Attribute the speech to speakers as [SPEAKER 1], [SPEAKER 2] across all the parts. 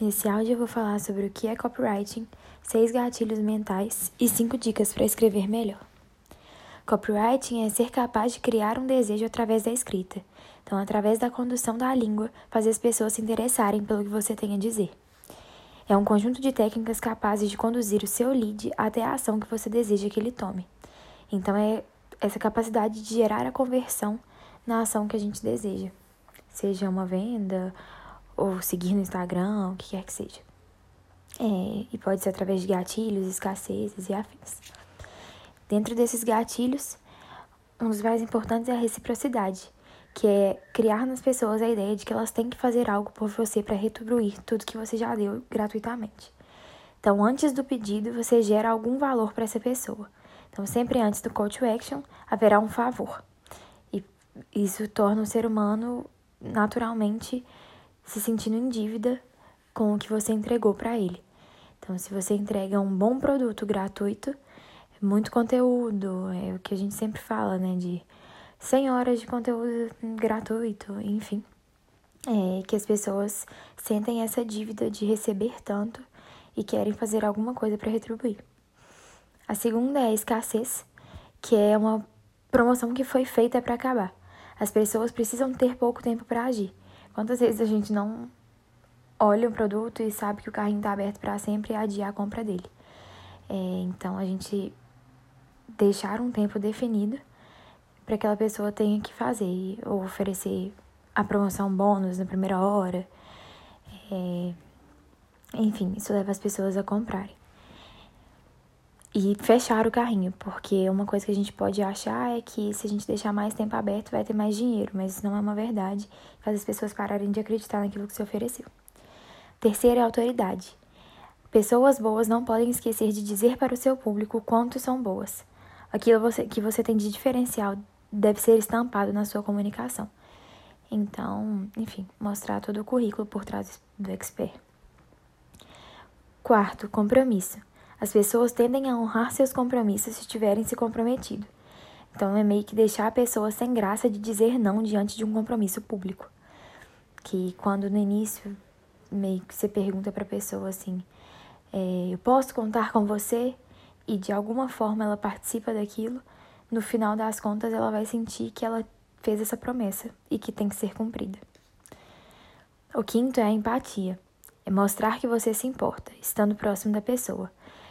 [SPEAKER 1] Nesse áudio eu vou falar sobre o que é copywriting, seis gatilhos mentais e cinco dicas para escrever melhor. Copywriting é ser capaz de criar um desejo através da escrita. Então, através da condução da língua, fazer as pessoas se interessarem pelo que você tem a dizer. É um conjunto de técnicas capazes de conduzir o seu lead até a ação que você deseja que ele tome. Então, é essa capacidade de gerar a conversão na ação que a gente deseja, seja uma venda ou seguir no Instagram, o que quer que seja. É, e pode ser através de gatilhos, escassezes e afins. Dentro desses gatilhos, um dos mais importantes é a reciprocidade, que é criar nas pessoas a ideia de que elas têm que fazer algo por você para retribuir tudo que você já deu gratuitamente. Então, antes do pedido, você gera algum valor para essa pessoa. Então, sempre antes do call to action, haverá um favor. E isso torna o ser humano naturalmente se sentindo em dívida com o que você entregou para ele. Então, se você entrega um bom produto gratuito, muito conteúdo, é o que a gente sempre fala, né, de 100 horas de conteúdo gratuito, enfim, é que as pessoas sentem essa dívida de receber tanto e querem fazer alguma coisa para retribuir. A segunda é a escassez, que é uma promoção que foi feita para acabar. As pessoas precisam ter pouco tempo para agir. Quantas vezes a gente não olha o produto e sabe que o carrinho está aberto para sempre e adia a compra dele? É, então a gente deixar um tempo definido para aquela pessoa tenha que fazer ou oferecer a promoção bônus na primeira hora. É, enfim, isso leva as pessoas a comprarem. E fechar o carrinho, porque uma coisa que a gente pode achar é que se a gente deixar mais tempo aberto vai ter mais dinheiro, mas isso não é uma verdade. Faz as pessoas pararem de acreditar naquilo que se ofereceu. Terceira é autoridade. Pessoas boas não podem esquecer de dizer para o seu público quanto são boas. Aquilo que você tem de diferencial deve ser estampado na sua comunicação. Então, enfim, mostrar todo o currículo por trás do expert. Quarto, compromisso. As pessoas tendem a honrar seus compromissos se tiverem se comprometido. Então é meio que deixar a pessoa sem graça de dizer não diante de um compromisso público. Que quando no início meio que você pergunta para a pessoa assim, é, eu posso contar com você? E de alguma forma ela participa daquilo, no final das contas ela vai sentir que ela fez essa promessa e que tem que ser cumprida. O quinto é a empatia. É mostrar que você se importa, estando próximo da pessoa.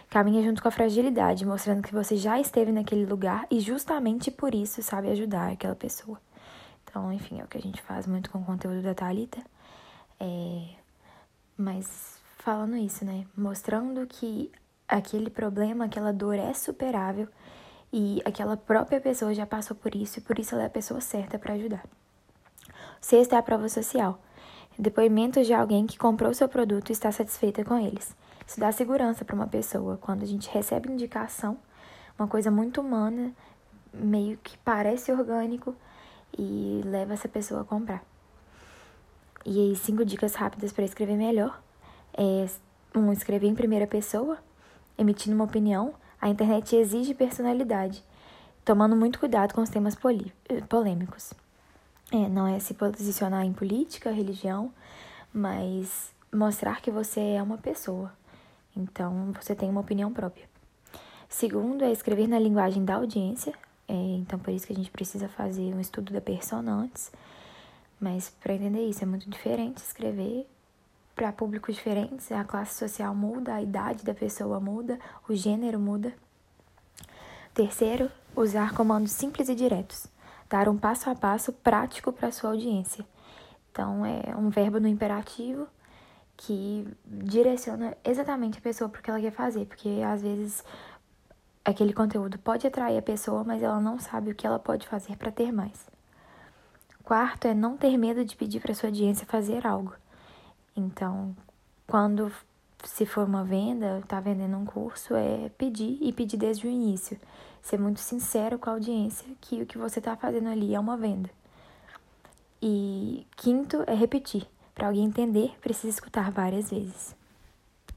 [SPEAKER 1] Caminha junto com a fragilidade, mostrando que você já esteve naquele lugar e justamente por isso sabe ajudar aquela pessoa. Então, enfim, é o que a gente faz muito com o conteúdo da Thalita. É... Mas falando isso, né? Mostrando que aquele problema, aquela dor é superável e aquela própria pessoa já passou por isso e por isso ela é a pessoa certa para ajudar. Sexta é a prova social. Depoimentos de alguém que comprou seu produto e está satisfeita com eles. Isso dá segurança para uma pessoa. Quando a gente recebe indicação, uma coisa muito humana, meio que parece orgânico e leva essa pessoa a comprar. E aí, cinco dicas rápidas para escrever melhor. É, um, escrever em primeira pessoa, emitindo uma opinião. A internet exige personalidade, tomando muito cuidado com os temas polêmicos. É, não é se posicionar em política, religião, mas mostrar que você é uma pessoa. Então, você tem uma opinião própria. Segundo, é escrever na linguagem da audiência. É, então, por isso que a gente precisa fazer um estudo da persona antes. Mas, para entender isso, é muito diferente escrever para públicos diferentes. A classe social muda, a idade da pessoa muda, o gênero muda. Terceiro, usar comandos simples e diretos. Dar um passo a passo prático para sua audiência. Então, é um verbo no imperativo que direciona exatamente a pessoa para o que ela quer fazer, porque às vezes aquele conteúdo pode atrair a pessoa, mas ela não sabe o que ela pode fazer para ter mais. Quarto é não ter medo de pedir para sua audiência fazer algo. Então, quando se for uma venda, tá vendendo um curso, é pedir e pedir desde o início. Ser muito sincero com a audiência que o que você está fazendo ali é uma venda. E quinto é repetir. Para alguém entender, precisa escutar várias vezes.